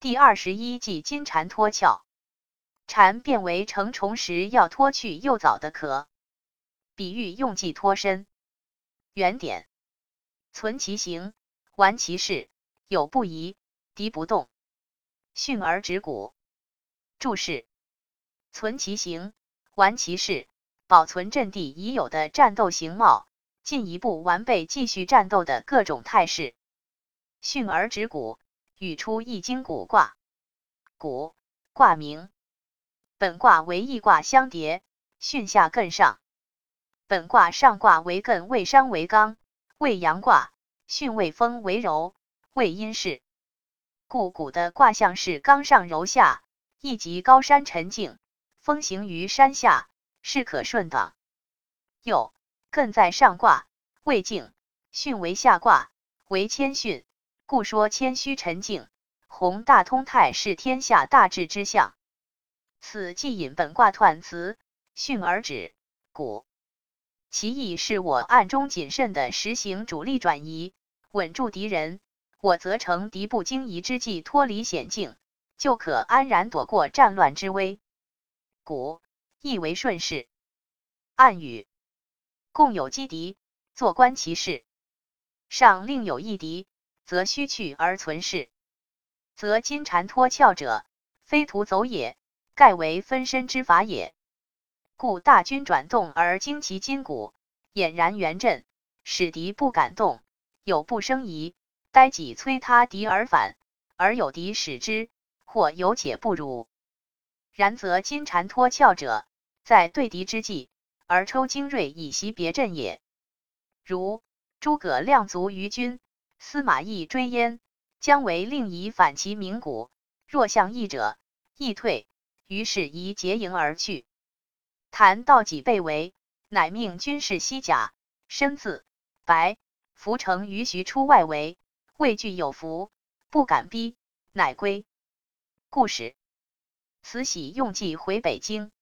第二十一计金蝉脱壳。蝉变为成虫时，要脱去幼藻的壳，比喻用计脱身。原点：存其形，完其事，有不疑，敌不动，训而止鼓。注释：存其形，完其事，保存阵地已有的战斗形貌，进一步完备继续战斗的各种态势。巽而止鼓，语出易经古卦。古卦名，本卦为易卦相叠，巽下艮上。本卦上卦为艮，为山为刚，为阳卦；巽为风为柔，为阴势。故古的卦象是刚上柔下，意即高山沉静，风行于山下，势可顺的。又艮在上卦，为静；巽为下卦，为谦逊。故说谦虚沉静，宏大通泰是天下大治之象。此即引本卦彖辞，巽而止，古。其意是我暗中谨慎的实行主力转移，稳住敌人，我则乘敌不经意之际脱离险境，就可安然躲过战乱之危。古意为顺势。暗语共有击敌，坐观其势。上另有一敌。则虚去而存势，则金蝉脱壳者，非徒走也，盖为分身之法也。故大军转动而惊其筋骨，俨然圆阵，使敌不敢动，有不生疑，待己催他敌而反，而有敌使之，或有且不辱。然则金蝉脱壳者，在对敌之际，而抽精锐以袭别阵也。如诸葛亮卒于军。司马懿追焉，将为令以反其名谷。若向义者，亦退。于是宜结营而去。谭道己被围，乃命军士西甲，身自白，伏城于徐出外围，畏惧有伏，不敢逼，乃归。故事。慈禧用计回北京。